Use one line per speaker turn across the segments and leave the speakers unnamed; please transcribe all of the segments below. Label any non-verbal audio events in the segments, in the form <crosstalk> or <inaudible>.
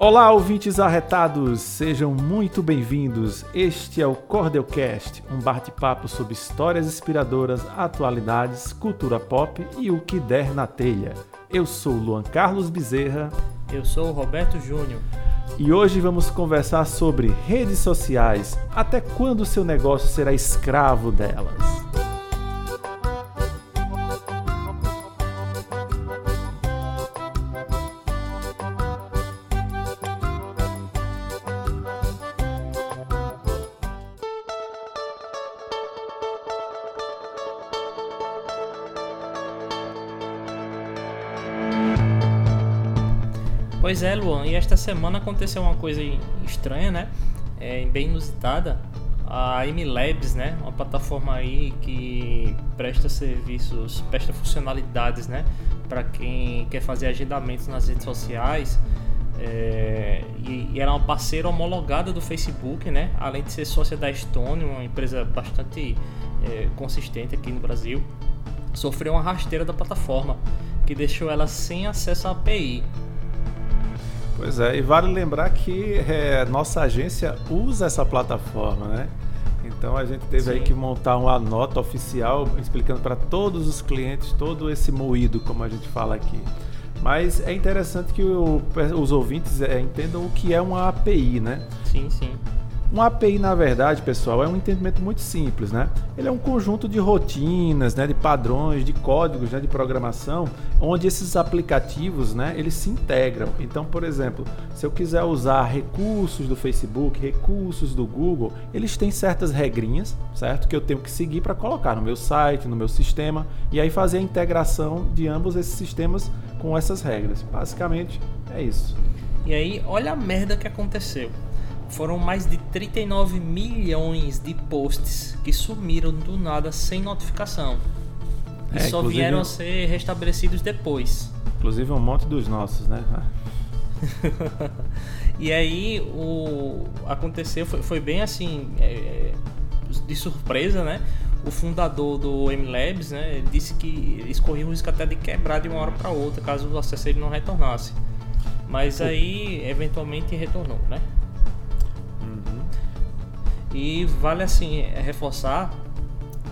Olá, ouvintes arretados, sejam muito bem-vindos. Este é o Cordelcast, um bate-papo sobre histórias inspiradoras, atualidades, cultura pop e o que der na telha. Eu sou Luan Carlos Bezerra.
Eu sou o Roberto Júnior.
E hoje vamos conversar sobre redes sociais. Até quando seu negócio será escravo delas?
Semana aconteceu uma coisa estranha, né? É, bem inusitada. A MLabs, né? Uma plataforma aí que presta serviços, presta funcionalidades, né? Para quem quer fazer agendamentos nas redes sociais. É, e, e era uma parceira homologada do Facebook, né? Além de ser sócia da Stone, uma empresa bastante é, consistente aqui no Brasil, sofreu uma rasteira da plataforma que deixou ela sem acesso à API.
Pois é, e vale lembrar que é, nossa agência usa essa plataforma, né? Então a gente teve Sim. aí que montar uma nota oficial explicando para todos os clientes todo esse moído, como a gente fala aqui. Mas é interessante que o, os ouvintes é, entendam o que é uma API, né?
Sim, sim.
Uma API, na verdade, pessoal, é um entendimento muito simples, né? Ele é um conjunto de rotinas, né, de padrões, de códigos, né, de programação, onde esses aplicativos, né, eles se integram. Então, por exemplo, se eu quiser usar recursos do Facebook, recursos do Google, eles têm certas regrinhas, certo? Que eu tenho que seguir para colocar no meu site, no meu sistema, e aí fazer a integração de ambos esses sistemas com essas regras. Basicamente, é isso.
E aí, olha a merda que aconteceu foram mais de 39 milhões de posts que sumiram do nada sem notificação. E é, só vieram a ser restabelecidos depois.
Inclusive um monte dos nossos, né? <laughs>
e aí o aconteceu foi, foi bem assim é, é de surpresa, né? O fundador do MLabs, né, disse que escorria o risco até de quebrar de uma hora para outra caso o acesso ele não retornasse. Mas aí eventualmente retornou, né? E vale assim é, reforçar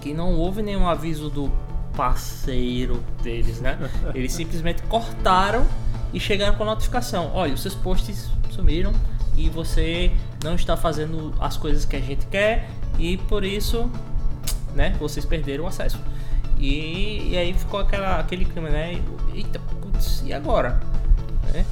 que não houve nenhum aviso do parceiro deles, né? <laughs> Eles simplesmente cortaram e chegaram com a notificação: olha, os seus posts sumiram e você não está fazendo as coisas que a gente quer e por isso, né? Vocês perderam o acesso. E, e aí ficou aquela, aquele clima, né? Eita, putz, e agora? Né?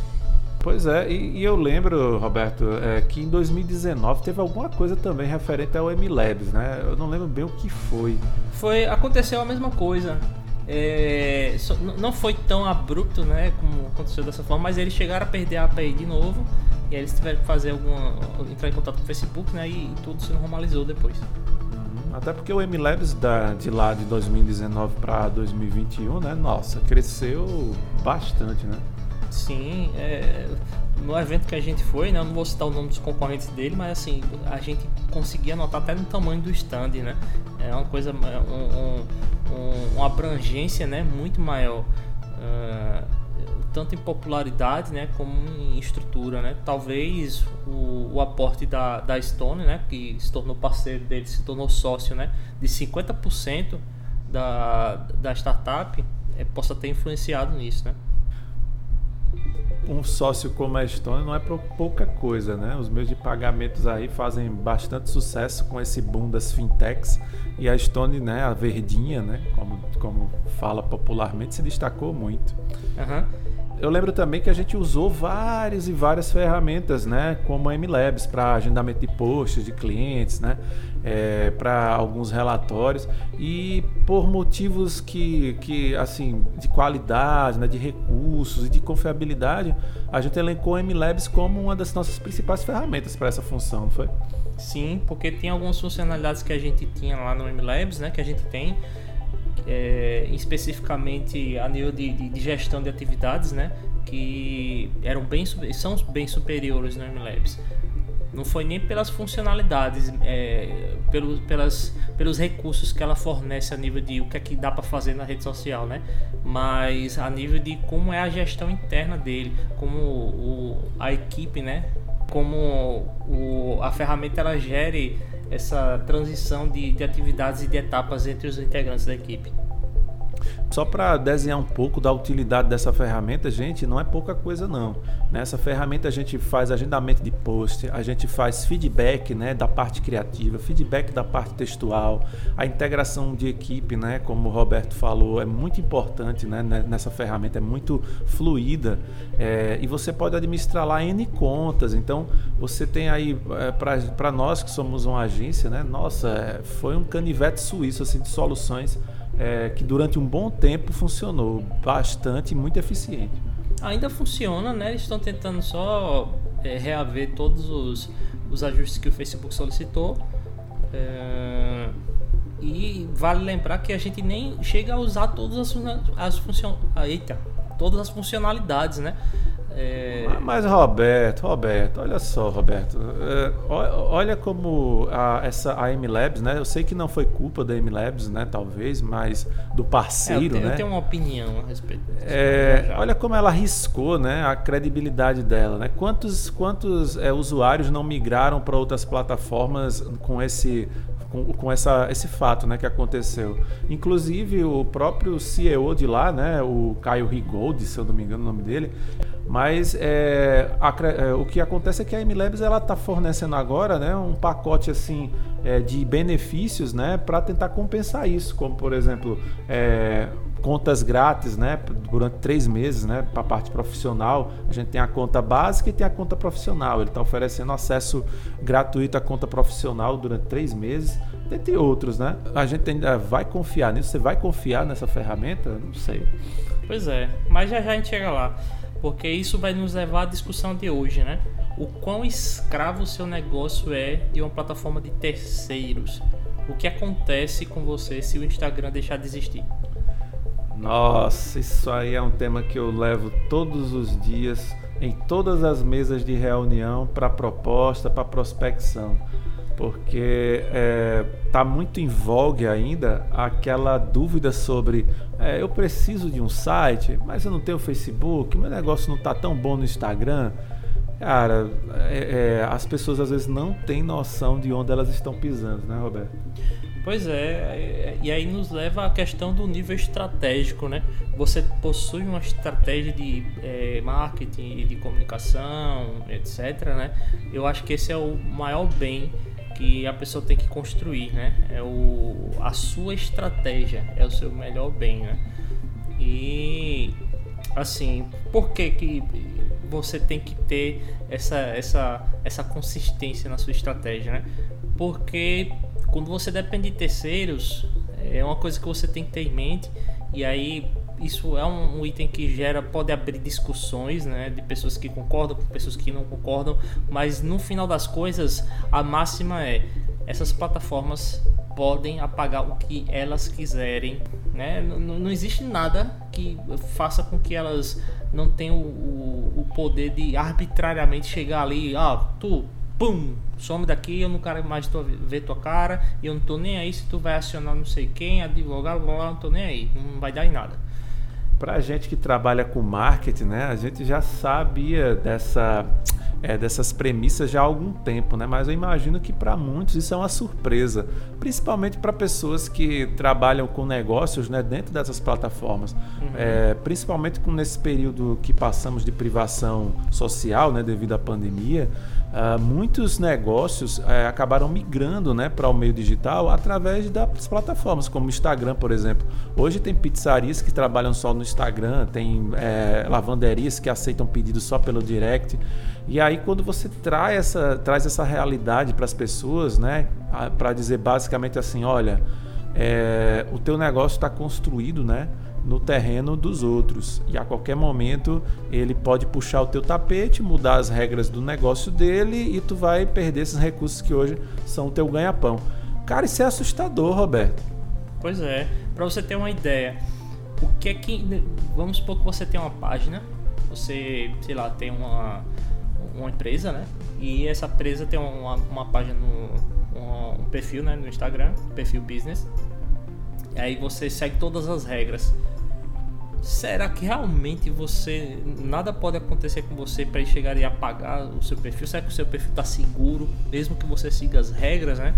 Pois é, e, e eu lembro, Roberto, é, que em 2019 teve alguma coisa também referente ao MLabs, né? Eu não lembro bem o que foi.
Foi, aconteceu a mesma coisa. É, não foi tão abrupto, né, como aconteceu dessa forma, mas eles chegaram a perder a API de novo e aí eles tiveram que fazer alguma entrar em contato com o Facebook, né, e, tudo se normalizou depois.
Uhum. Até porque o MLabs da, de lá de 2019 para 2021, né, nossa, cresceu bastante, né?
Sim, é, no evento que a gente foi, né, eu não vou citar o nome dos concorrentes dele, mas assim, a gente conseguia notar até no tamanho do stand, né? É uma coisa, é um, um, um, uma abrangência, né, muito maior. Uh, tanto em popularidade, né, como em estrutura, né? Talvez o, o aporte da, da Stone, né, que se tornou parceiro dele, se tornou sócio, né, de 50% da, da startup, é, possa ter influenciado nisso, né?
Um sócio como a Stone não é pouca coisa, né? Os meios de pagamentos aí fazem bastante sucesso com esse boom das fintechs e a Stone, né, a verdinha, né, como, como fala popularmente, se destacou muito.
Uhum.
Eu lembro também que a gente usou várias e várias ferramentas, né, como a MLabs para agendamento de posts de clientes, né, é, para alguns relatórios. E por motivos que, que assim de qualidade, né, de recursos e de confiabilidade, a gente elencou a MLabs como uma das nossas principais ferramentas para essa função, não foi?
Sim, porque tem algumas funcionalidades que a gente tinha lá no MLabs, né, que a gente tem é, especificamente a nível de, de, de, gestão de atividades, né, que eram bem são bem superiores no MLabs. Não foi nem pelas funcionalidades, é, pelos, pelas, pelos recursos que ela fornece a nível de o que é que dá para fazer na rede social, né? Mas a nível de como é a gestão interna dele, como o, a equipe, né? Como o, a ferramenta ela gere essa transição de, de atividades e de etapas entre os integrantes da equipe.
Só para desenhar um pouco da utilidade dessa ferramenta, gente, não é pouca coisa não. Nessa ferramenta a gente faz agendamento de post, a gente faz feedback né, da parte criativa, feedback da parte textual, a integração de equipe, né, como o Roberto falou, é muito importante né, nessa ferramenta, é muito fluida é, e você pode administrar lá N contas. Então você tem aí, é, para nós que somos uma agência, né, nossa, é, foi um canivete suíço assim, de soluções é, que durante um bom tempo funcionou bastante muito eficiente.
Ainda funciona, né? Eles estão tentando só é, reaver todos os, os ajustes que o Facebook solicitou. É, e vale lembrar que a gente nem chega a usar todas as, as, funcion... Eita, todas as funcionalidades, né?
É... Mas Roberto, Roberto, olha só, Roberto, é, olha como a, essa a M Labs, né? Eu sei que não foi culpa da M Labs, né? Talvez, mas do parceiro, é, eu
tenho,
né?
Eu tenho uma opinião a respeito.
Disso, é, olha como ela arriscou, né? A credibilidade dela, né? Quantos quantos é, usuários não migraram para outras plataformas com esse com, com, essa, esse fato né, que aconteceu. Inclusive o próprio CEO de lá, né, o Caio Rigold, se eu não me engano o nome dele, mas é, a, é, o que acontece é que a MLabs ela está fornecendo agora né, um pacote assim é, de benefícios né, para tentar compensar isso, como por exemplo é, contas grátis né, durante três meses né, para a parte profissional. A gente tem a conta básica e tem a conta profissional. Ele está oferecendo acesso gratuito à conta profissional durante três meses, dentre outros. Né? A gente ainda vai confiar nisso. Você vai confiar nessa ferramenta? Não sei.
Pois é, mas já já a gente chega lá porque isso vai nos levar à discussão de hoje, né? O quão escravo o seu negócio é de uma plataforma de terceiros. O que acontece com você se o Instagram deixar de existir?
Nossa, isso aí é um tema que eu levo todos os dias em todas as mesas de reunião para proposta, para prospecção porque está é, tá muito em vogue ainda aquela dúvida sobre é, eu preciso de um site, mas eu não tenho Facebook, meu negócio não está tão bom no Instagram. Cara, é, é, as pessoas às vezes não têm noção de onde elas estão pisando, né, Roberto?
Pois é, e aí nos leva à questão do nível estratégico, né? Você possui uma estratégia de é, marketing, de comunicação, etc, né? Eu acho que esse é o maior bem que a pessoa tem que construir, né? É o, a sua estratégia, é o seu melhor bem, né? E assim, por que que você tem que ter essa, essa, essa consistência na sua estratégia, né? Porque quando você depende de terceiros, é uma coisa que você tem que ter em mente e aí isso é um, item que gera, pode abrir discussões, né, de pessoas que concordam com pessoas que não concordam, mas no final das coisas, a máxima é essas plataformas podem apagar o que elas quiserem, né? Não, não existe nada que faça com que elas não tenham o, o poder de arbitrariamente chegar ali, ah, tu pum, some daqui, eu não quero mais tua, ver tua cara, eu não tô nem aí se tu vai acionar não sei quem, advogado, blá, blá, não tô nem aí, não vai dar em nada
para a gente que trabalha com marketing, né, a gente já sabia dessa, é, dessas premissas já há algum tempo, né? Mas eu imagino que para muitos isso é uma surpresa, principalmente para pessoas que trabalham com negócios, né, dentro dessas plataformas, uhum. é, principalmente com nesse período que passamos de privação social, né, devido à pandemia. Uh, muitos negócios uh, acabaram migrando né, para o meio digital através das plataformas, como o Instagram, por exemplo. Hoje tem pizzarias que trabalham só no Instagram, tem é, lavanderias que aceitam pedidos só pelo direct. E aí, quando você traz essa, traz essa realidade para as pessoas, né, para dizer basicamente assim: olha, é, o teu negócio está construído, né? No terreno dos outros. E a qualquer momento ele pode puxar o teu tapete, mudar as regras do negócio dele e tu vai perder esses recursos que hoje são o teu ganha-pão. Cara, isso é assustador, Roberto.
Pois é. Para você ter uma ideia, o que é que vamos supor que você tem uma página, você, sei lá, tem uma uma empresa, né? E essa empresa tem uma, uma página, no, um, um perfil né, no Instagram, perfil business. E aí você segue todas as regras. Será que realmente você nada pode acontecer com você para chegar e apagar o seu perfil? Será que o seu perfil está seguro, mesmo que você siga as regras, né?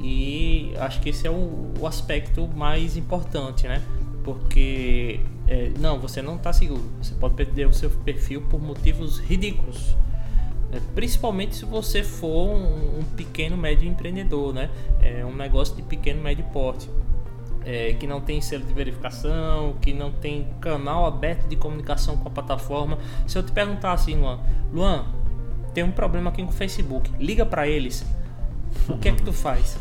E acho que esse é o, o aspecto mais importante, né? Porque é, não, você não está seguro. Você pode perder o seu perfil por motivos ridículos. É, principalmente se você for um, um, pequeno médio empreendedor, né? É um negócio de pequeno médio porte. É, que não tem selo de verificação, que não tem canal aberto de comunicação com a plataforma. Se eu te perguntar assim, Luan, Luan, tem um problema aqui com o Facebook, liga para eles. O que é que tu faz?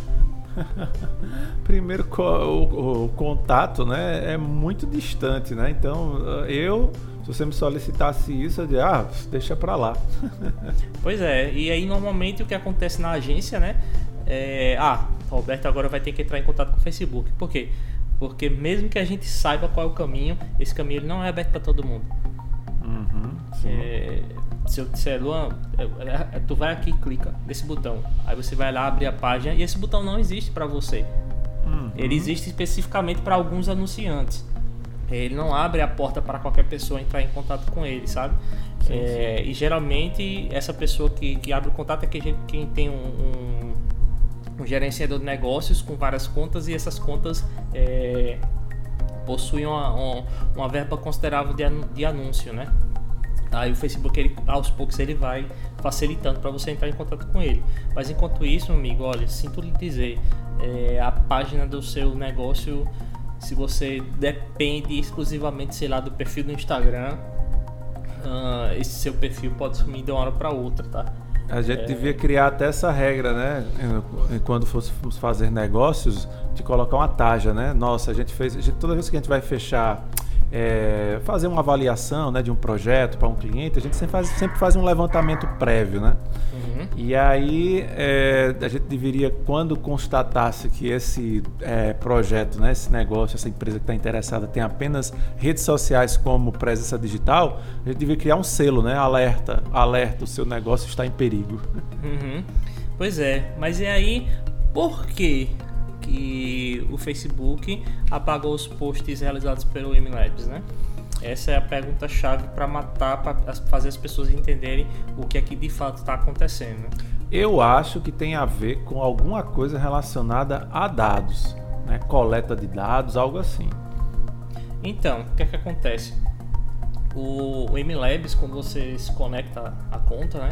<laughs>
Primeiro, o, o, contato né, é muito distante, né? Então, eu, se você me solicitasse isso, eu diria, ah, deixa pra lá. <laughs>
pois é, e aí normalmente o que acontece na agência, né? É, ah, Roberto agora vai ter que entrar em contato com o Facebook. Por quê? Porque mesmo que a gente saiba qual é o caminho, esse caminho ele não é aberto para todo mundo.
Uhum,
é, se eu disser, Luan, é, é, é, tu vai aqui e clica nesse botão. Aí você vai lá abrir a página e esse botão não existe para você. Uhum. Ele existe especificamente para alguns anunciantes. Ele não abre a porta para qualquer pessoa entrar em contato com ele, sabe? Sim, é, sim. E geralmente essa pessoa que, que abre o contato é quem, quem tem um, um, um, gerenciador de negócios com várias contas e essas contas é, possuem uma, uma, uma verba considerável de, de anúncio, né? Aí o Facebook, ele, aos poucos, ele vai facilitando para você entrar em contato com ele. Mas enquanto isso, amigo, olha, sinto lhe dizer, é, a página do seu negócio, se você depende exclusivamente, sei lá, do perfil do Instagram, uh, esse seu perfil pode sumir de uma hora para outra, tá?
A gente é... devia criar até essa regra, né? Quando fôssemos fazer negócios, de colocar uma taxa, né? Nossa, a gente fez. A gente, toda vez que a gente vai fechar é, fazer uma avaliação né, de um projeto para um cliente, a gente sempre faz, sempre faz um levantamento prévio, né? Uhum. E aí é, a gente deveria, quando constatasse que esse é, projeto, né, esse negócio, essa empresa que está interessada tem apenas redes sociais como presença digital, a gente deveria criar um selo, né? Alerta, alerta, o seu negócio está em perigo.
Uhum. Pois é, mas e aí, por que que o Facebook apagou os posts realizados pelo MLabs, né? Essa é a pergunta chave para matar, para fazer as pessoas entenderem o que é que de fato está acontecendo.
Eu acho que tem a ver com alguma coisa relacionada a dados, né? coleta de dados, algo assim.
Então, o que é que acontece? O, o MLabs, quando você se conecta à conta, né?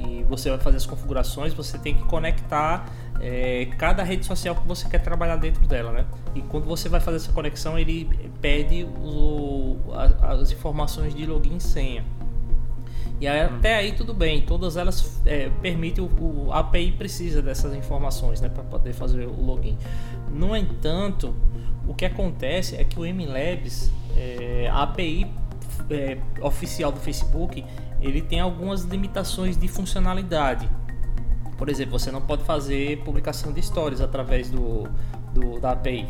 E você vai fazer as configurações, você tem que conectar é, cada rede social que você quer trabalhar dentro dela, né? E quando você vai fazer essa conexão, ele pede o, a, as informações de login e senha. E aí, hum. até aí tudo bem, todas elas é, permitem o, o, a API precisa dessas informações, né, para poder fazer o login. No entanto, o que acontece é que o MLabs, é, a API é, oficial do Facebook, ele tem algumas limitações de funcionalidade. Por exemplo, você não pode fazer publicação de stories através do, do da API.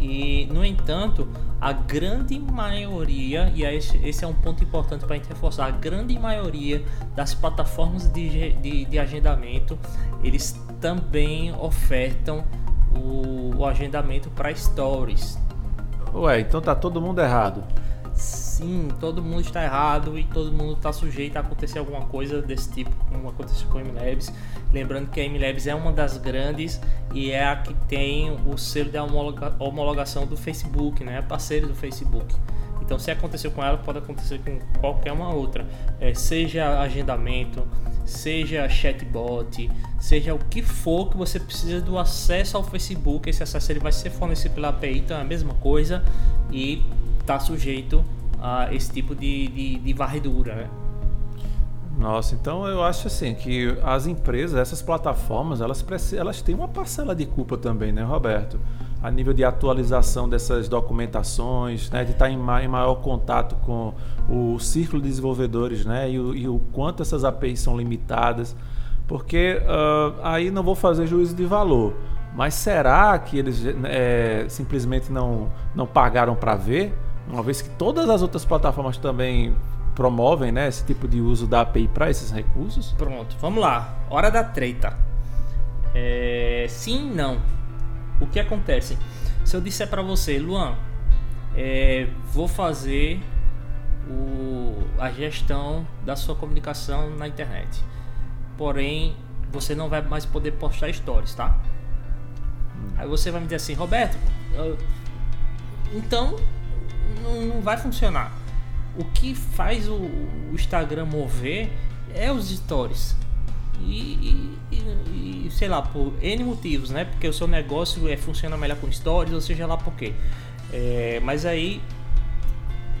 E, no entanto, a grande maioria, e esse é um ponto importante para a gente reforçar, a grande maioria das plataformas de, de, de agendamento, eles também ofertam o, o agendamento para stories.
Ué, então tá todo mundo errado
sim, todo mundo está errado e todo mundo está sujeito a acontecer alguma coisa desse tipo, como aconteceu com a MLabs. Lembrando que a MLabs é uma das grandes e é a que tem o selo de homologação do Facebook, né? É parceiro do Facebook. Então, se aconteceu com ela, pode acontecer com qualquer uma outra. É, seja agendamento, seja chatbot, seja o que for que você precisa do acesso ao Facebook. Esse acesso ele vai ser fornecido pela API, então é a mesma coisa e está sujeito a esse tipo de, de, de varredura, né?
Nossa, então eu acho assim que as empresas, essas plataformas, elas, elas têm uma parcela de culpa também, né, Roberto? A nível de atualização dessas documentações, né, de estar em, em maior contato com o círculo de desenvolvedores, né, e o, e o quanto essas APIs são limitadas, porque uh, aí não vou fazer juízo de valor, mas será que eles é, simplesmente não, não pagaram para ver? Uma vez que todas as outras plataformas também promovem né, esse tipo de uso da API para esses recursos?
Pronto, vamos lá. Hora da treta. É, sim, não. O que acontece? Se eu disser para você, Luan, é, vou fazer o, a gestão da sua comunicação na internet. Porém, você não vai mais poder postar stories, tá? Hum. Aí você vai me dizer assim, Roberto, eu, então não, não, vai funcionar. O que faz o, o Instagram mover é os stories. E, e, e, sei lá, por N motivos, né? Porque o seu negócio é, funciona melhor com stories, ou seja lá por quê. É, mas aí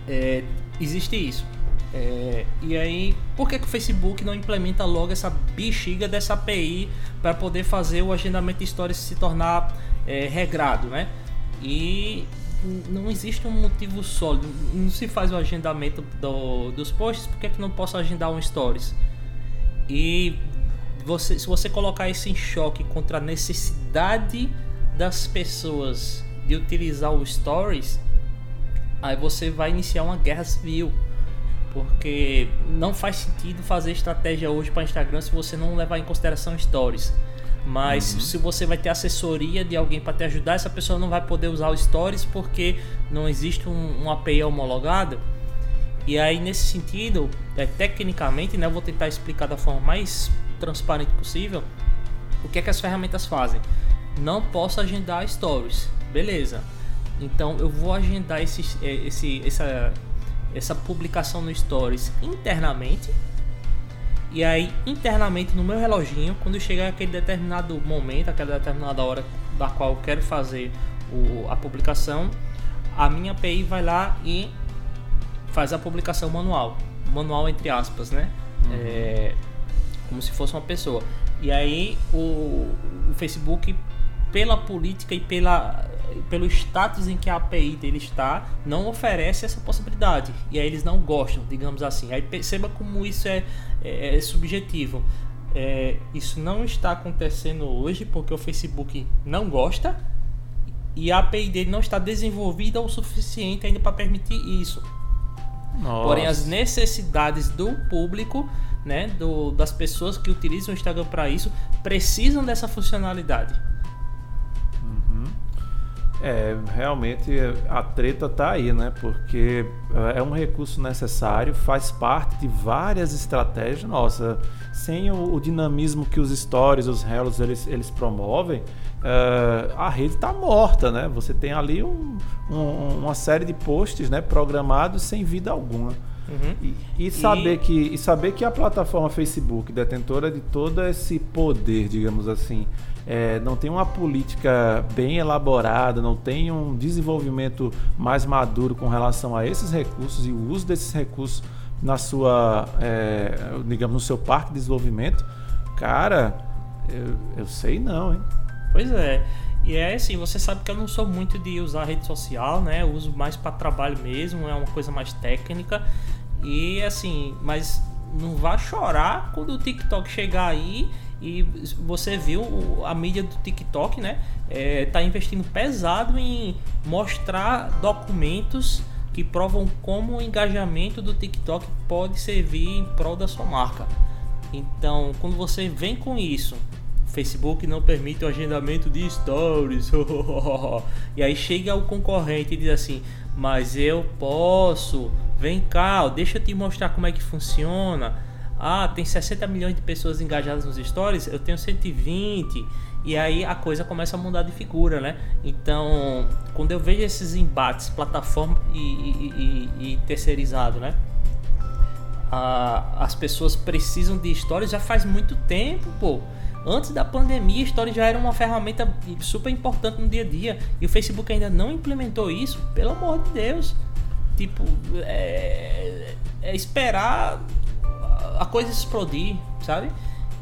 é, existe isso. É, e aí, por que, que o Facebook não implementa logo essa bexiga dessa API para poder fazer o agendamento de stories se tornar é, regrado, né? E não existe um motivo sólido, não se faz o agendamento do, dos posts, por que, que não posso agendar um stories? E você, se você colocar isso em choque contra a necessidade das pessoas de utilizar o stories, aí você vai iniciar uma guerra civil porque não faz sentido fazer estratégia hoje para Instagram se você não levar em consideração stories. Mas uhum. se você vai ter assessoria de alguém para te ajudar, essa pessoa não vai poder usar os stories porque não existe um, um API homologado. E aí nesse sentido, é, tecnicamente, né, eu vou tentar explicar da forma mais transparente possível o que é que as ferramentas fazem. Não posso agendar stories, beleza? Então eu vou agendar esse, é, esse, essa, essa publicação no Stories internamente. E aí, internamente no meu reloginho, quando chegar aquele determinado momento, aquela determinada hora da qual eu quero fazer o, a publicação, a minha API vai lá e faz a publicação manual. Manual entre aspas, né? Uhum. É, como se fosse uma pessoa. E aí o, o Facebook, pela política e pela pelo status em que a API dele está, não oferece essa possibilidade. E aí eles não gostam, digamos assim. Aí perceba como isso é, é, é subjetivo. É, isso não está acontecendo hoje porque o Facebook não gosta e a API dele não está desenvolvida o suficiente ainda para permitir isso. Nossa. Porém, as necessidades do público, né, do, das pessoas que utilizam o Instagram para isso, precisam dessa funcionalidade.
É, realmente a treta tá aí, né? Porque é, é um recurso necessário, faz parte de várias estratégias. Nossa, sem o, o dinamismo que os stories, os reels, eles, eles promovem, é, a rede está morta, né? Você tem ali um, um, uma série de posts né, programados sem vida alguma. Uhum. E, e, saber e... Que, e saber que a plataforma Facebook, detentora de todo esse poder, digamos assim, é, não tem uma política bem elaborada, não tem um desenvolvimento mais maduro com relação a esses recursos e o uso desses recursos na sua, é, digamos, no seu parque de desenvolvimento, cara, eu, eu sei não, hein?
Pois é. E é assim, você sabe que eu não sou muito de usar rede social, né? Eu uso mais para trabalho mesmo, é uma coisa mais técnica. E assim, mas não vá chorar quando o TikTok chegar aí e você viu a mídia do TikTok, né? É, tá investindo pesado em mostrar documentos que provam como o engajamento do TikTok pode servir em prol da sua marca. Então, quando você vem com isso, Facebook não permite o agendamento de stories. <laughs> e aí chega o concorrente e diz assim: "Mas eu posso. Vem cá, deixa eu te mostrar como é que funciona." Ah, tem 60 milhões de pessoas engajadas nos stories, eu tenho 120. E aí a coisa começa a mudar de figura, né? Então, quando eu vejo esses embates, plataforma e, e, e, e terceirizado, né? Ah, as pessoas precisam de stories já faz muito tempo, pô. Antes da pandemia, stories já era uma ferramenta super importante no dia a dia. E o Facebook ainda não implementou isso, pelo amor de Deus. Tipo, é, é esperar a coisa explodir, sabe?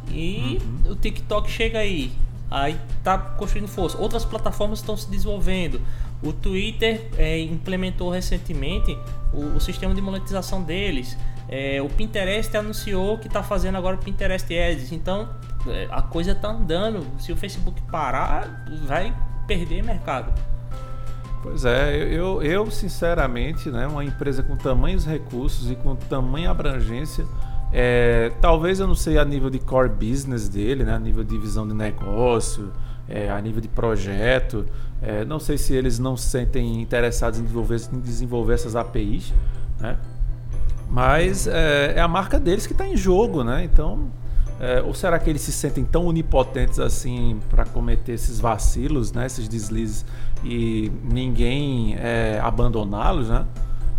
E uhum. o TikTok chega aí, aí tá construindo força. Outras plataformas estão se desenvolvendo. O Twitter é, implementou recentemente o, o, sistema de monetização deles. É, o Pinterest anunciou que está fazendo agora o Pinterest Ads. Então é, a coisa está andando. Se o Facebook parar, vai perder mercado.
Pois é, eu, eu sinceramente, né, uma empresa com tamanhos recursos e com tamanha abrangência, é, talvez eu não sei a nível de core business dele, né, a nível de visão de negócio, é, a nível de projeto, é, não sei se eles não se sentem interessados em desenvolver, em desenvolver essas APIs, né, mas é, é a marca deles que está em jogo, né, então é, ou será que eles se sentem tão onipotentes assim para cometer esses vacilos, né, esses deslizes e ninguém é, abandoná-los, né?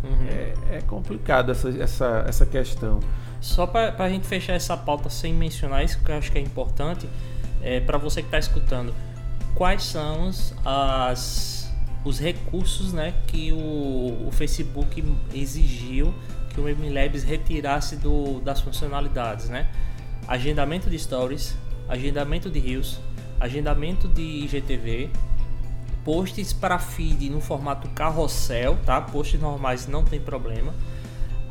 Uhum. É, é, complicado essa, essa, essa questão.
Só para a gente fechar essa pauta sem mencionar isso, que eu acho que é importante, é, para você que está escutando, quais são as, os recursos né, que o, o Facebook exigiu que o MLabs retirasse do, das funcionalidades, né? agendamento de stories, agendamento de rios, agendamento de IGTV, posts para feed no formato carrossel, tá? Posts normais não tem problema.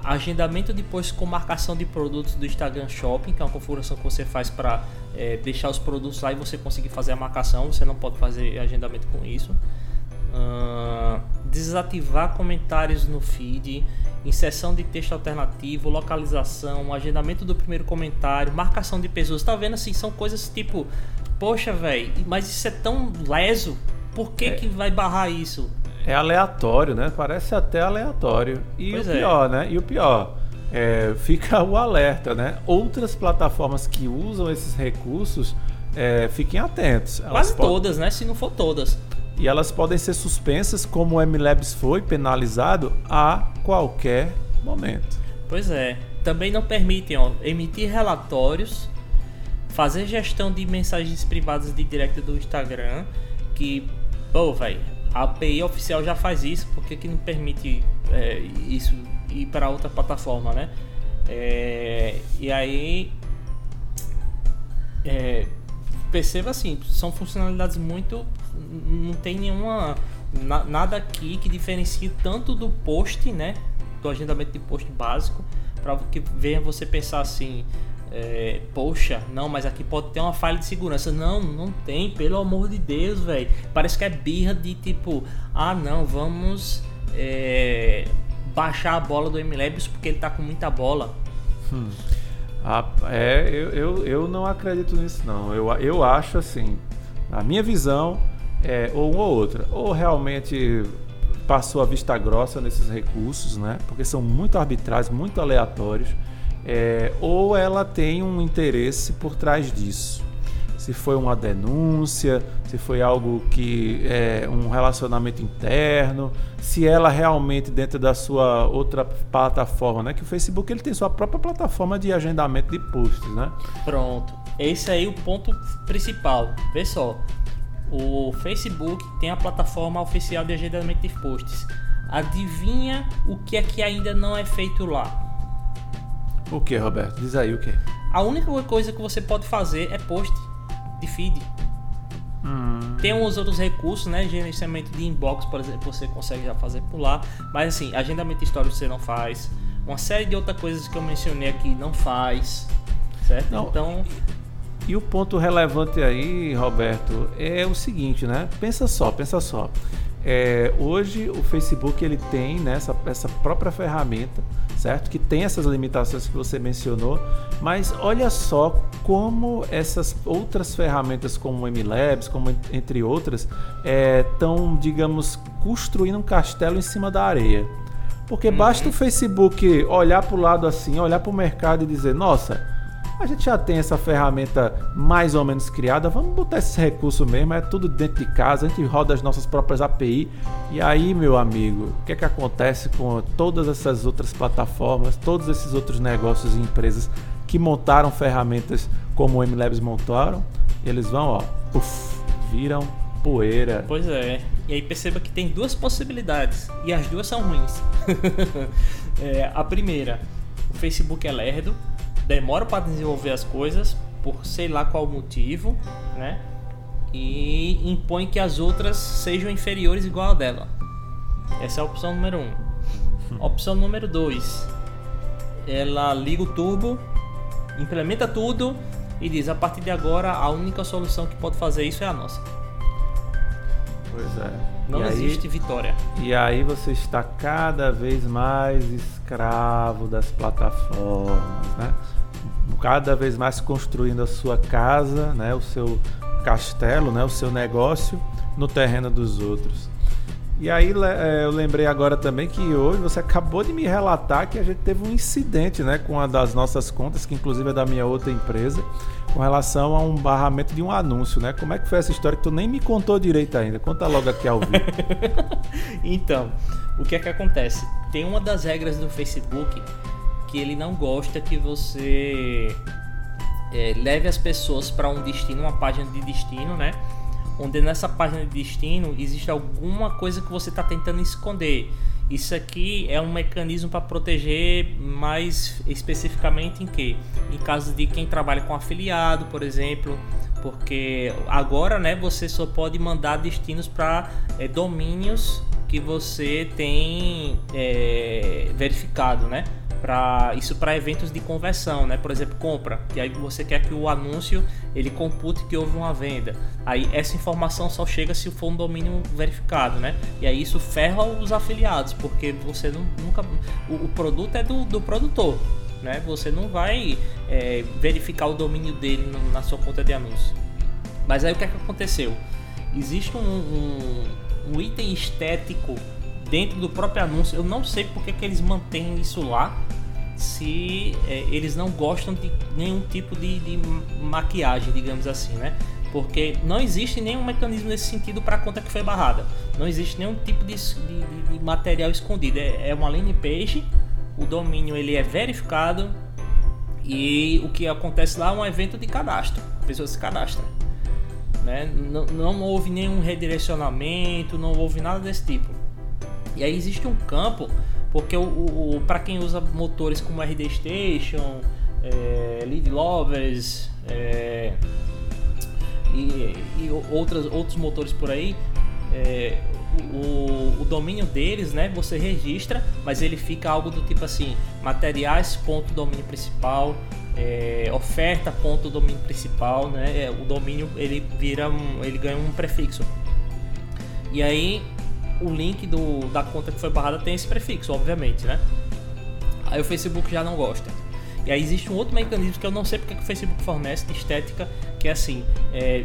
Agendamento de posts com marcação de produtos do Instagram Shopping, que é uma configuração que você faz para é, deixar os produtos lá e você conseguir fazer a marcação. Você não pode fazer agendamento com isso. Uh, desativar comentários no feed, inserção de texto alternativo, localização, agendamento do primeiro comentário, marcação de pessoas. Tá vendo assim? São coisas tipo, poxa, velho, mas isso é tão leso, por que, é. que vai barrar isso?
É aleatório, né? Parece até aleatório. E pois o é. pior, é. né? E o pior, é, fica o alerta, né? Outras plataformas que usam esses recursos, é, fiquem atentos.
Elas Quase podem... todas, né? Se não for todas
e elas podem ser suspensas, como o MLabs foi penalizado a qualquer momento.
Pois é. Também não permitem ó, emitir relatórios, fazer gestão de mensagens privadas de direct do Instagram, que, pô, velho, a API oficial já faz isso, por que, que não permite é, isso ir para outra plataforma, né? É, e aí, é, perceba assim, são funcionalidades muito não tem nenhuma na, nada aqui que diferencie tanto do post, né, do agendamento de post básico, para que venha você pensar assim, é, poxa, não, mas aqui pode ter uma falha de segurança. Não, não tem, pelo amor de Deus, velho. Parece que é birra de tipo, ah, não, vamos é, baixar a bola do MLabs porque ele tá com muita bola.
Hum. Ah, é, eu, eu, eu não acredito nisso, não. Eu, eu acho assim, a minha visão é, ou uma ou outra. Ou realmente passou a vista grossa nesses recursos, né? Porque são muito arbitrários, muito aleatórios. É, ou ela tem um interesse por trás disso. Se foi uma denúncia, se foi algo que é um relacionamento interno, se ela realmente dentro da sua outra plataforma, né? Que o Facebook ele tem sua própria plataforma de agendamento de posts, né?
Pronto. Esse aí é o ponto principal. Vê só, o Facebook tem a plataforma oficial de agendamento de posts. Adivinha o que é que ainda não é feito lá?
O que, Roberto? Diz aí o que?
A única coisa que você pode fazer é post de feed. Hum. Tem uns outros recursos, né? Gerenciamento de inbox, por exemplo, você consegue já fazer por lá. Mas assim, agendamento de história você não faz. Uma série de outras coisas que eu mencionei aqui não faz. Certo? Não,
então. E o ponto relevante aí, Roberto, é o seguinte, né? Pensa só, pensa só. É, hoje o Facebook ele tem né, essa, essa própria ferramenta, certo? Que tem essas limitações que você mencionou, mas olha só como essas outras ferramentas como o MLabs, como entre outras, estão, é, digamos, construindo um castelo em cima da areia. Porque basta o uhum. Facebook olhar para o lado assim, olhar para o mercado e dizer, nossa, a gente já tem essa ferramenta mais ou menos criada, vamos botar esse recurso mesmo, é tudo dentro de casa, a gente roda as nossas próprias API. E aí, meu amigo, o que é que acontece com todas essas outras plataformas, todos esses outros negócios e empresas que montaram ferramentas como o MLabs montaram? Eles vão, ó, puff, viram poeira.
Pois é. E aí perceba que tem duas possibilidades e as duas são ruins. <laughs> é, a primeira, o Facebook é lerdo demora para desenvolver as coisas por sei lá qual motivo, né? E impõe que as outras sejam inferiores igual a dela. Essa é a opção número 1. Um. <laughs> Opção número 2. Ela liga o turbo, implementa tudo e diz: a partir de agora a única solução que pode fazer isso é a nossa.
Pois é.
Não
E aí-
existe vitória.
E aí você está cada vez mais escravo das plataformas, né? Cada vez mais construindo a sua casa, né? O seu castelo, né? O seu negócio no terreno dos outros. E aí eh, eu lembrei agora também que hoje você acabou de me relatar que a gente teve um incidente, né? Com uma das nossas contas, que inclusive é da minha outra empresa, com relação a um barramento de um anúncio, né? Como é que foi essa história que tu nem me contou direito ainda? Conta logo aqui ao vivo. <laughs>
Então, o que é que acontece? Tem uma das regras do Facebook que ele não gosta que você é, leve as pessoas para um destino, uma página de destino, né? Onde nessa página de destino existe alguma coisa que você está tentando esconder. Isso aqui é um mecanismo para proteger mais especificamente em que? Em caso de quem trabalha com afiliado, por exemplo, porque agora, né, você só pode mandar destinos para domínios que você tem é, verificado, né? Pra, isso para eventos de conversão, né? Por exemplo, compra, que aí você quer que o anúncio ele compute que houve uma venda. Aí essa informação só chega se for um domínio verificado, né? E aí isso ferra os afiliados, porque você nunca o, o produto é do, do produtor, né? Você não vai é, verificar o domínio dele na sua conta de anúncio. Mas aí o que é que aconteceu? Existe um, um, um item estético dentro do próprio anúncio. Eu não sei porque que eles mantêm isso lá. Se é, eles não gostam de nenhum tipo de, de maquiagem, digamos assim, né? Porque não existe nenhum mecanismo nesse sentido para a conta que foi barrada. Não existe nenhum tipo de, de- de- material escondido. É, é uma landing page, o domínio ele é verificado e o que acontece lá é um evento de cadastro. A pessoa se cadastra né? Não, não houve nenhum redirecionamento, não houve nada desse tipo. E aí existe um campo, porque o, o, para quem usa motores como RD Station, é, Lead Lovers é, e, e outras, outros motores por aí, é, o, o domínio deles, né? Você registra, mas ele fica algo do tipo assim: materiais ponto domínio principal, é, oferta ponto domínio principal, né? É, o domínio ele vira um, ele ganha um prefixo. E aí o link do, da conta que foi barrada tem esse prefixo, obviamente, né? Aí o Facebook já não gosta. E aí existe um outro mecanismo que eu não sei porque que o Facebook fornece de estética, que é assim, é,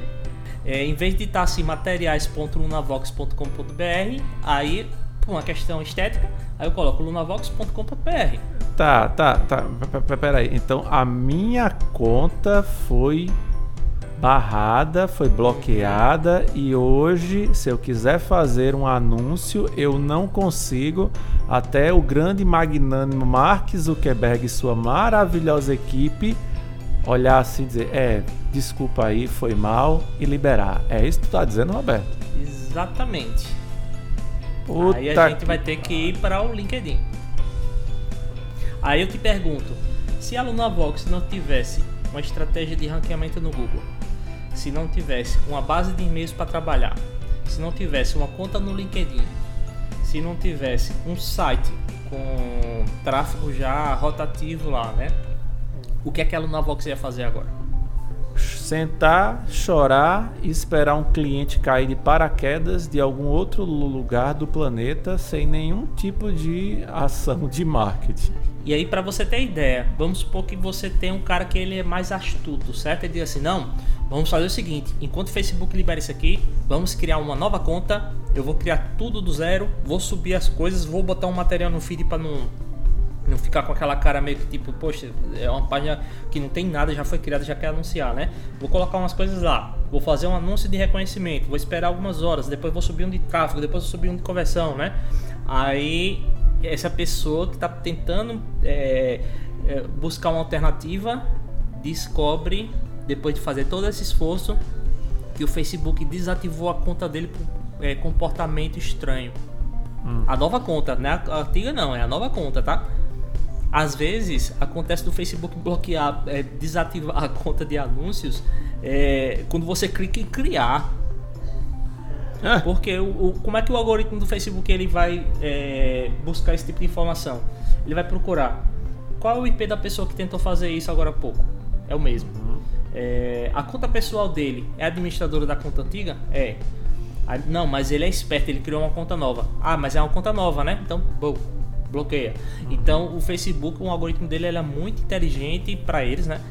é, em vez de estar assim materiais.lunavox.com.br, aí por uma questão estética, aí eu coloco lunavox.com.br.
Tá, tá, tá. Peraí. Então a minha conta foi barrada, foi bloqueada e hoje, se eu quiser fazer um anúncio, eu não consigo até o grande magnânimo Mark Zuckerberg e sua maravilhosa equipe olhar assim e dizer: É, desculpa aí, foi mal e liberar. É isso que tu tá dizendo, Roberto?
Exatamente.
Puta
aí a gente
que-
vai ter que ir para o LinkedIn. Aí eu te pergunto, se a Lunavox não tivesse uma estratégia de ranqueamento no Google, se não tivesse uma base de e-mails para trabalhar, se não tivesse uma conta no LinkedIn, se não tivesse um site com tráfego já rotativo lá, né? O que é que a Lunavox ia fazer agora?
sentar, chorar e esperar um cliente cair de paraquedas de algum outro lugar do planeta sem nenhum tipo de ação de marketing.
E aí, para você ter ideia, vamos supor que você tem um cara que ele é mais astuto, certo? Ele diz assim: não, vamos fazer o seguinte: enquanto o Facebook libera isso aqui, vamos criar uma nova conta. Eu vou criar tudo do zero, vou subir as coisas, vou botar um material no feed para não, não ficar com aquela cara meio que tipo, poxa, é uma página que não tem nada, já foi criada, já quer anunciar, né? Vou colocar umas coisas lá, vou fazer um anúncio de reconhecimento, vou esperar algumas horas, depois vou subir um de tráfego, depois vou subir um de conversão, né? Aí essa pessoa que está tentando é, é, buscar uma alternativa descobre, depois de fazer todo esse esforço, que o Facebook desativou a conta dele por é, comportamento estranho. A nova conta, não é a antiga não, é a nova conta, tá? Às vezes acontece do Facebook bloquear, é, desativar a conta de anúncios é, quando você clica em criar.
Ah,
Porque o, o- como é que o algoritmo do Facebook ele vai é, buscar esse tipo de informação? Ele vai procurar qual é o IP da pessoa que tentou fazer isso agora há pouco. É o mesmo. É, a conta pessoal dele é administradora da conta antiga? É. Não, mas ele é esperto, ele criou uma conta nova. Ah, mas é uma conta nova, né? Então, bom, bloqueia. Então, o Facebook, o algoritmo dele é muito inteligente para eles, né?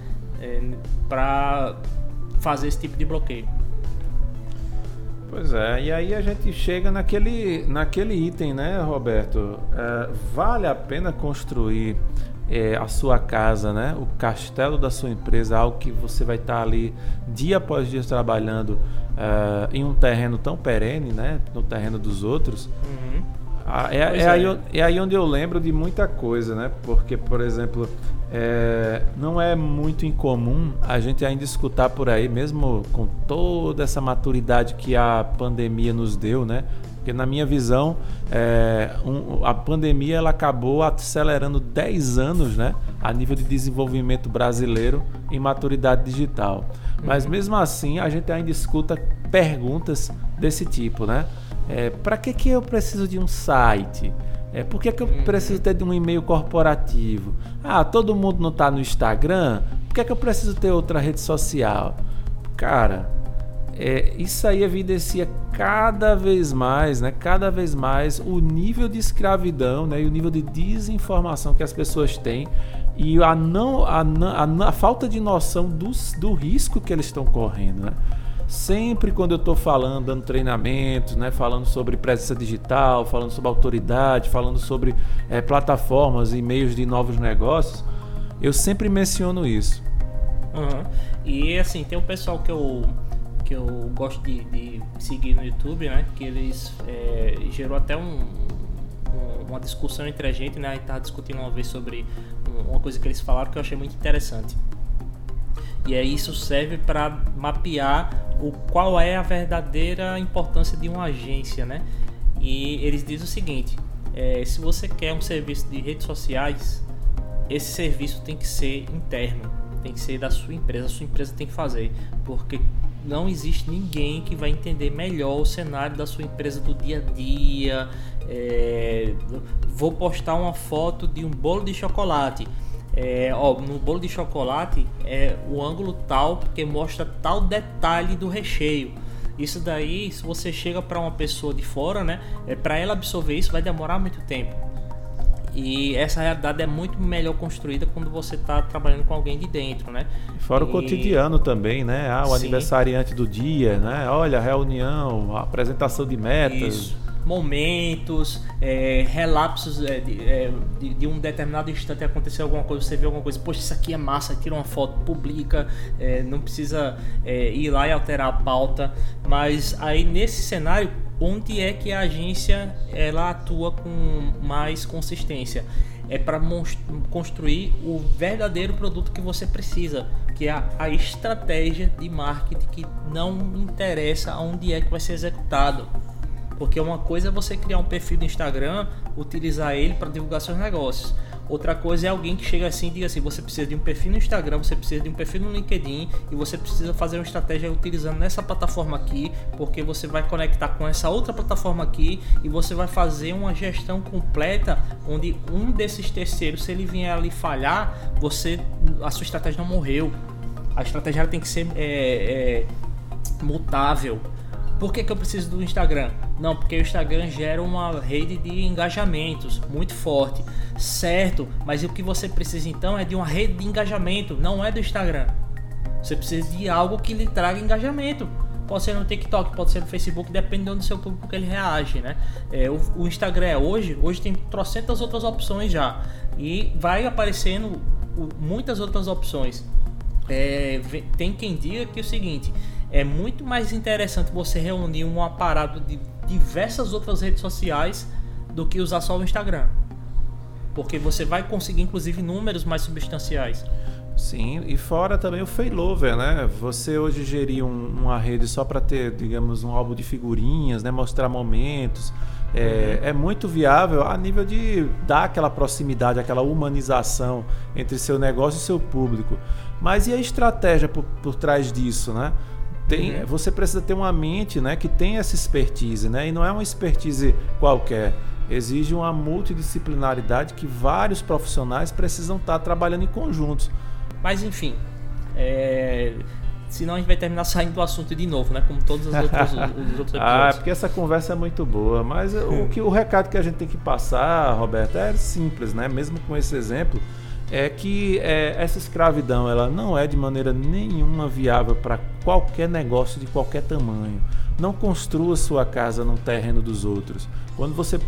É, para fazer esse tipo de bloqueio.
Pois é, e aí a gente chega naquele, naquele item, né, Roberto? É, vale a pena construir é, a sua casa, né? O castelo da sua empresa, algo que você vai estar ali dia após dia trabalhando é, em um terreno tão perene, né? No terreno dos outros. Uhum. Ah, é, é, aí, é aí onde eu lembro de muita coisa, né? Porque, por exemplo, é, não é muito incomum a gente ainda escutar por aí, mesmo com toda essa maturidade que a pandemia nos deu, né? Porque na minha visão, é, um, a pandemia ela acabou acelerando 10 anos né, a nível de desenvolvimento brasileiro em maturidade digital. Mas uhum. mesmo assim, a gente ainda escuta perguntas desse tipo, né? É, Para que, que eu preciso de um site? É, por que, que eu preciso ter de um e-mail corporativo? Ah, todo mundo não está no Instagram? Por que, que eu preciso ter outra rede social? Cara, é, isso aí evidencia cada vez mais, né, cada vez mais o nível de escravidão né, e o nível de desinformação que as pessoas têm e a, não, a, a, a falta de noção do, do risco que eles estão correndo. Né? Sempre quando eu estou falando, dando treinamentos, né, falando sobre presença digital, falando sobre autoridade, falando sobre é, plataformas e meios de novos negócios, eu sempre menciono isso.
Uhum. E assim, tem um pessoal que eu, que eu gosto de, de seguir no YouTube, né? Que eles é, gerou até um, um, uma discussão entre a gente, né? A gente tava discutindo uma vez sobre uma coisa que eles falaram que eu achei muito interessante. E aí isso serve para mapear o qual é a verdadeira importância de uma agência, né? E eles dizem o seguinte: é, se você quer um serviço de redes sociais, esse serviço tem que ser interno, tem que ser da sua empresa, a sua empresa tem que fazer, porque não existe ninguém que vai entender melhor o cenário da sua empresa do dia a dia. É, vou postar uma foto de um bolo de chocolate é, ó, no bolo de chocolate é o ângulo tal porque mostra tal detalhe do recheio. Isso daí, se você chega para uma pessoa de fora, né, é para ela absorver isso vai demorar muito tempo. E essa realidade é muito melhor construída quando você está trabalhando com alguém de dentro, né?
Fora e... o cotidiano também, né? Ah, o Sim. aniversariante do dia, né? Olha, reunião, apresentação de metas. Isso
momentos, é, relapsos é, de, é, de, um determinado instante aconteceu alguma coisa, você vê alguma coisa, poxa, isso aqui é massa, tira uma foto, publica, é, não precisa é, ir lá e alterar a pauta, mas aí nesse cenário, onde é que a agência ela atua com mais consistência? É para construir o verdadeiro produto que você precisa, que é a, a estratégia de marketing que não interessa onde é que vai ser executado. Porque uma coisa é você criar um perfil no Instagram, utilizar ele para divulgar seus negócios. Outra coisa é alguém que chega assim e diga assim: você precisa de um perfil no Instagram, você precisa de um perfil no LinkedIn e você precisa fazer uma estratégia utilizando nessa plataforma aqui, porque você vai conectar com essa outra plataforma aqui e você vai fazer uma gestão completa onde um desses terceiros, se ele vier ali falhar, você a sua estratégia não morreu. A estratégia tem que ser é, é, mutável. Por que, que eu preciso do Instagram? Não, porque o Instagram gera uma rede de engajamentos muito forte. Certo, mas o que você precisa então é de uma rede de engajamento, não é do Instagram. Você precisa de algo que lhe traga engajamento. Pode ser no TikTok, pode ser no Facebook, dependendo do seu público que ele reage, né? É, o, o, Instagram é hoje, hoje tem trocentas outras opções já. E vai aparecendo muitas outras opções. É, tem quem diga que é o seguinte: é muito mais interessante você reunir um aparato de diversas outras redes sociais do que usar só o Instagram. Porque você vai conseguir, inclusive, números mais substanciais.
Sim, e fora também o failover, né? Você hoje gerir um, uma rede só para ter, digamos, um álbum de figurinhas, né? Mostrar momentos. É, uhum. é, muito viável a nível de dar aquela proximidade, aquela humanização entre seu negócio e seu público. Mas e a estratégia por, por trás disso, né? Tem, uhum. você precisa ter uma mente né, que tem essa expertise, né? E não é uma expertise qualquer. Exige uma multidisciplinaridade que vários profissionais precisam estar trabalhando em conjuntos.
Mas enfim, é, senão a gente vai terminar saindo do assunto de novo, né? Como todos os outros, os outros <laughs>
episódios. ah, porque essa conversa é muito boa. Mas o, que, o recado que a gente tem que passar, Roberto, é simples, né? Mesmo com esse exemplo, é que é, essa escravidão ela não é de maneira nenhuma viável para qualquer negócio de qualquer tamanho. Não construa sua casa no terreno dos outros. Quando você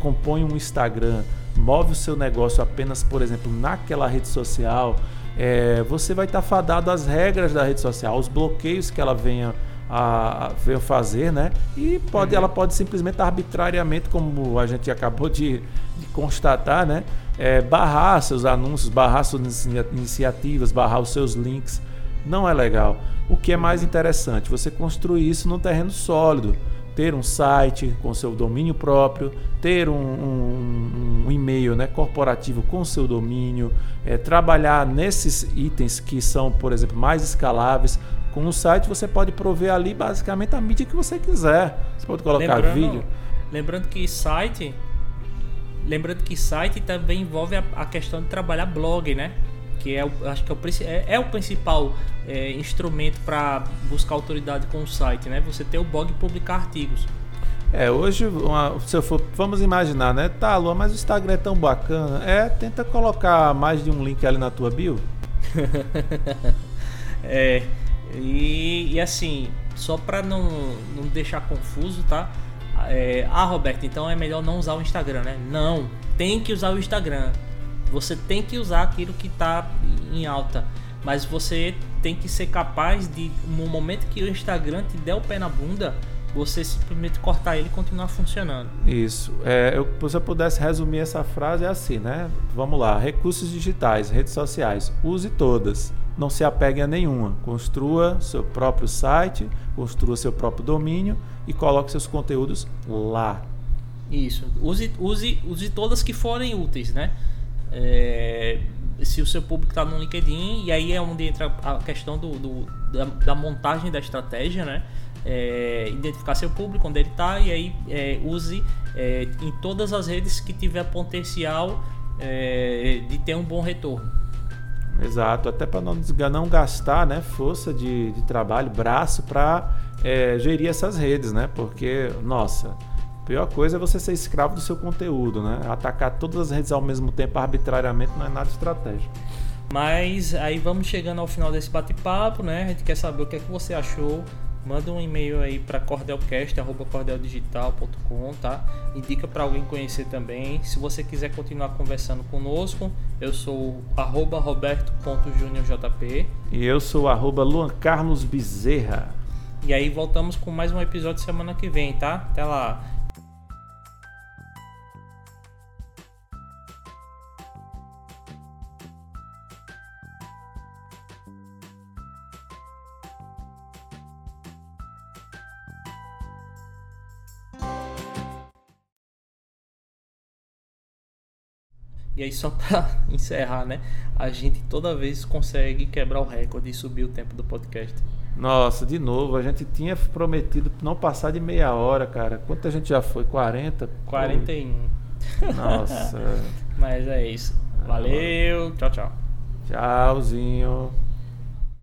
compõe um Instagram, move o seu negócio apenas, por exemplo, naquela rede social, é, você vai estar fadado às regras da rede social, aos bloqueios que ela venha a, a fazer, né? E pode, uhum. ela pode simplesmente arbitrariamente, como a gente acabou de, de constatar, né? É, barrar seus anúncios, barrar suas iniciativas, barrar os seus links. Não é legal. O que é mais interessante? Você construir isso num terreno sólido ter um site com seu domínio próprio, ter um, um, um e-mail né, corporativo com seu domínio, é, trabalhar nesses itens que são, por exemplo, mais escaláveis. Com o site você pode prover ali basicamente a mídia que você quiser. Você pode colocar lembrando, vídeo.
Lembrando que site, lembrando que site também envolve a, a questão de trabalhar blog, né? que é o, acho que é o, é, é o principal é, instrumento para buscar autoridade com o site, né? Você ter o blog e publicar artigos.
É, hoje, uma, se eu for, vamos imaginar, né? Tá, Lua, mas o Instagram é tão bacana. É, tenta colocar mais de um link ali na tua bio. <laughs>
é, e, e, assim, só para não, não deixar confuso, tá? É, ah, Roberto, então é melhor não usar o Instagram, né? Não, tem que usar o Instagram. Você tem que usar aquilo que está em alta, mas você tem que ser capaz de, no momento que o Instagram te der o pé na bunda, você simplesmente cortar ele e continuar funcionando.
Isso. É, eu, se eu pudesse resumir essa frase, é assim, né? Vamos lá. Recursos digitais, redes sociais, use todas. Não se apegue a nenhuma. Construa seu próprio site, construa seu próprio domínio e coloque seus conteúdos lá.
Isso. Use, use, use todas que forem úteis, né? É, se o seu público está no LinkedIn, e aí é onde entra a questão do, do da, da, montagem da estratégia, né? É, identificar seu público, onde ele está, e aí é, use é, em todas as redes que tiver potencial é, de ter um bom retorno.
Exato, até para não, não gastar né, força de, de trabalho, braço para é, gerir essas redes, né? Porque, nossa, pior coisa é você ser escravo do seu conteúdo, né? Atacar todas as redes ao mesmo tempo arbitrariamente não é nada estratégico.
Mas aí vamos chegando ao final desse bate-papo, né? A gente quer saber o que é que você achou. Manda um e-mail aí para cordelcast@cordeldigital.com, tá? Indica para alguém conhecer também. Se você quiser continuar conversando conosco, eu sou @roberto.juniorjp
e eu sou arroba Luan Carlos Bezerra.
E aí voltamos com mais um episódio semana que vem, tá? Até lá. E aí só <laughs> para encerrar, né? A gente toda vez consegue quebrar o recorde e subir o tempo do podcast.
Nossa, de novo, a gente tinha prometido não passar de meia hora, cara. Quanto a gente já foi? 40?
41.
Nossa. <laughs>
Mas é isso. Valeu, tchau, tchau.
Tchauzinho.